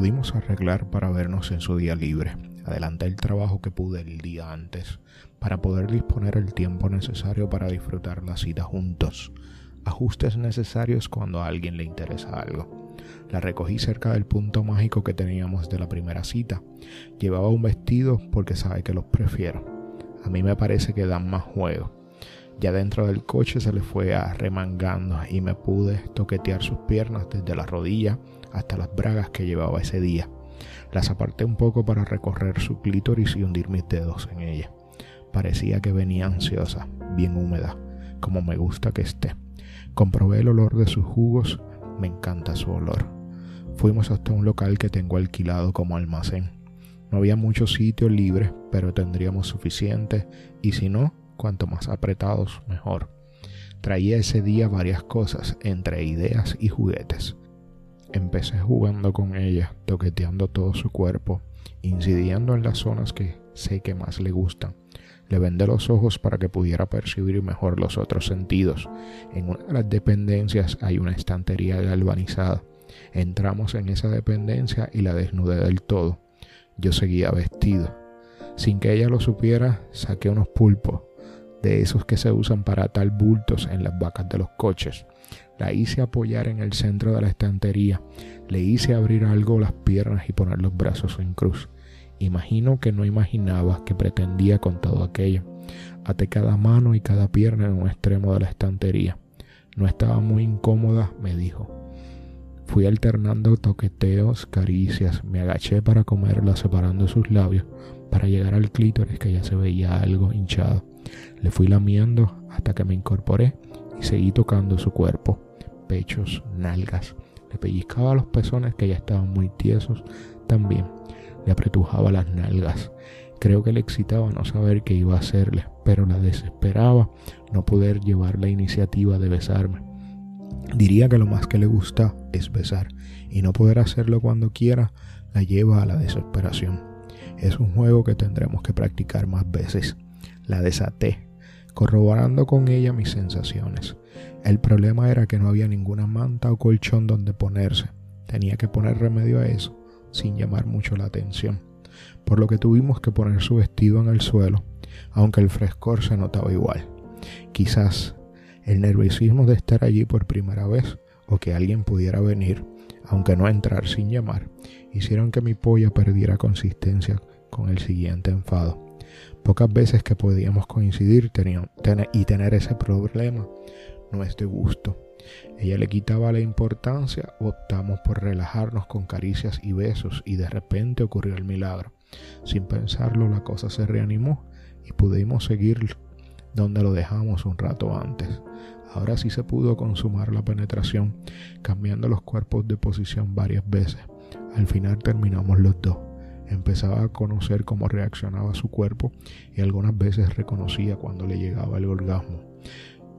Pudimos arreglar para vernos en su día libre. Adelanté el trabajo que pude el día antes para poder disponer el tiempo necesario para disfrutar la cita juntos. Ajustes necesarios cuando a alguien le interesa algo. La recogí cerca del punto mágico que teníamos de la primera cita. Llevaba un vestido porque sabe que los prefiero. A mí me parece que dan más juego. Ya dentro del coche se le fue arremangando y me pude toquetear sus piernas desde la rodilla hasta las bragas que llevaba ese día. Las aparté un poco para recorrer su clítoris y hundir mis dedos en ella. Parecía que venía ansiosa, bien húmeda, como me gusta que esté. Comprobé el olor de sus jugos, me encanta su olor. Fuimos hasta un local que tengo alquilado como almacén. No había muchos sitios libres, pero tendríamos suficiente, y si no, cuanto más apretados, mejor. Traía ese día varias cosas, entre ideas y juguetes. Empecé jugando con ella, toqueteando todo su cuerpo, incidiendo en las zonas que sé que más le gustan. Le vendé los ojos para que pudiera percibir mejor los otros sentidos. En una de las dependencias hay una estantería galvanizada. Entramos en esa dependencia y la desnudé del todo. Yo seguía vestido. Sin que ella lo supiera, saqué unos pulpos, de esos que se usan para atar bultos en las vacas de los coches. La hice apoyar en el centro de la estantería, le hice abrir algo las piernas y poner los brazos en cruz. Imagino que no imaginaba que pretendía con todo aquello. Até cada mano y cada pierna en un extremo de la estantería. No estaba muy incómoda, me dijo. Fui alternando toqueteos, caricias, me agaché para comerla separando sus labios para llegar al clítoris que ya se veía algo hinchado. Le fui lamiendo hasta que me incorporé y seguí tocando su cuerpo, pechos, nalgas. Le pellizcaba los pezones que ya estaban muy tiesos también. Le apretujaba las nalgas. Creo que le excitaba no saber qué iba a hacerle, pero la desesperaba no poder llevar la iniciativa de besarme. Diría que lo más que le gusta es besar, y no poder hacerlo cuando quiera la lleva a la desesperación. Es un juego que tendremos que practicar más veces. La desaté, corroborando con ella mis sensaciones. El problema era que no había ninguna manta o colchón donde ponerse. Tenía que poner remedio a eso, sin llamar mucho la atención. Por lo que tuvimos que poner su vestido en el suelo, aunque el frescor se notaba igual. Quizás el nerviosismo de estar allí por primera vez o que alguien pudiera venir, aunque no entrar sin llamar, hicieron que mi polla perdiera consistencia con el siguiente enfado. Pocas veces que podíamos coincidir y tener ese problema no es de gusto. Ella le quitaba la importancia, optamos por relajarnos con caricias y besos y de repente ocurrió el milagro. Sin pensarlo la cosa se reanimó y pudimos seguir donde lo dejamos un rato antes. Ahora sí se pudo consumar la penetración, cambiando los cuerpos de posición varias veces. Al final terminamos los dos. Empezaba a conocer cómo reaccionaba su cuerpo y algunas veces reconocía cuando le llegaba el orgasmo.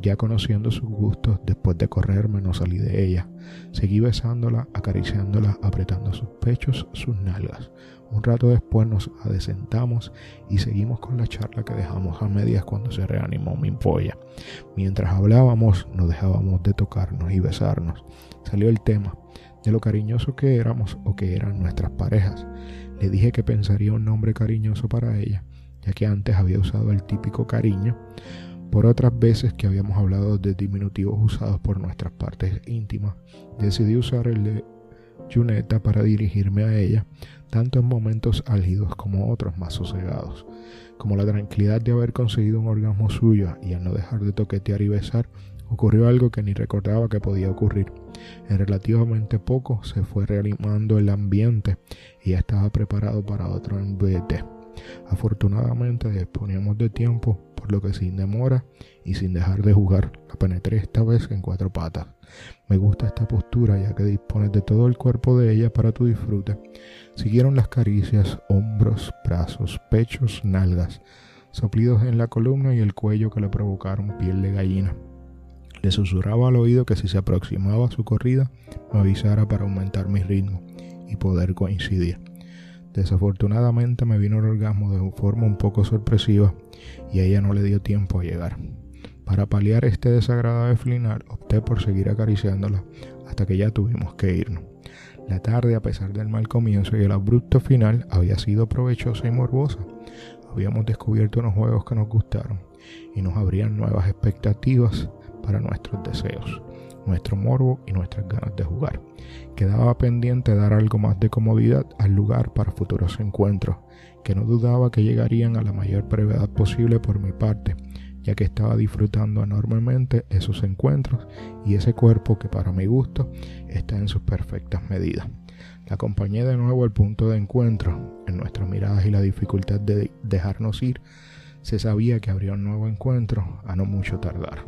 Ya conociendo sus gustos, después de correrme no salí de ella. Seguí besándola, acariciándola, apretando sus pechos, sus nalgas. Un rato después nos adesentamos y seguimos con la charla que dejamos a medias cuando se reanimó mi polla. Mientras hablábamos, no dejábamos de tocarnos y besarnos. Salió el tema de lo cariñoso que éramos o que eran nuestras parejas. Le dije que pensaría un nombre cariñoso para ella, ya que antes había usado el típico cariño por otras veces que habíamos hablado de diminutivos usados por nuestras partes íntimas, decidí usar el de Juneta para dirigirme a ella, tanto en momentos álgidos como otros más sosegados. Como la tranquilidad de haber conseguido un orgasmo suyo y al no dejar de toquetear y besar, ocurrió algo que ni recordaba que podía ocurrir. En relativamente poco se fue reanimando el ambiente y ya estaba preparado para otro embete. Afortunadamente disponíamos de tiempo, por lo que sin demora y sin dejar de jugar, la penetré esta vez en cuatro patas. Me gusta esta postura ya que dispones de todo el cuerpo de ella para tu disfrute. Siguieron las caricias, hombros, brazos, pechos, nalgas, soplidos en la columna y el cuello que le provocaron piel de gallina. Le susurraba al oído que si se aproximaba a su corrida, me avisara para aumentar mi ritmo y poder coincidir. Desafortunadamente me vino el orgasmo de forma un poco sorpresiva y ella no le dio tiempo a llegar. Para paliar este desagradable final, opté por seguir acariciándola hasta que ya tuvimos que irnos. La tarde, a pesar del mal comienzo y el abrupto final, había sido provechosa y morbosa. Habíamos descubierto unos juegos que nos gustaron y nos abrían nuevas expectativas para nuestros deseos nuestro morbo y nuestras ganas de jugar. Quedaba pendiente dar algo más de comodidad al lugar para futuros encuentros, que no dudaba que llegarían a la mayor brevedad posible por mi parte, ya que estaba disfrutando enormemente esos encuentros y ese cuerpo que para mi gusto está en sus perfectas medidas. La acompañé de nuevo al punto de encuentro. En nuestras miradas y la dificultad de dejarnos ir, se sabía que habría un nuevo encuentro a no mucho tardar.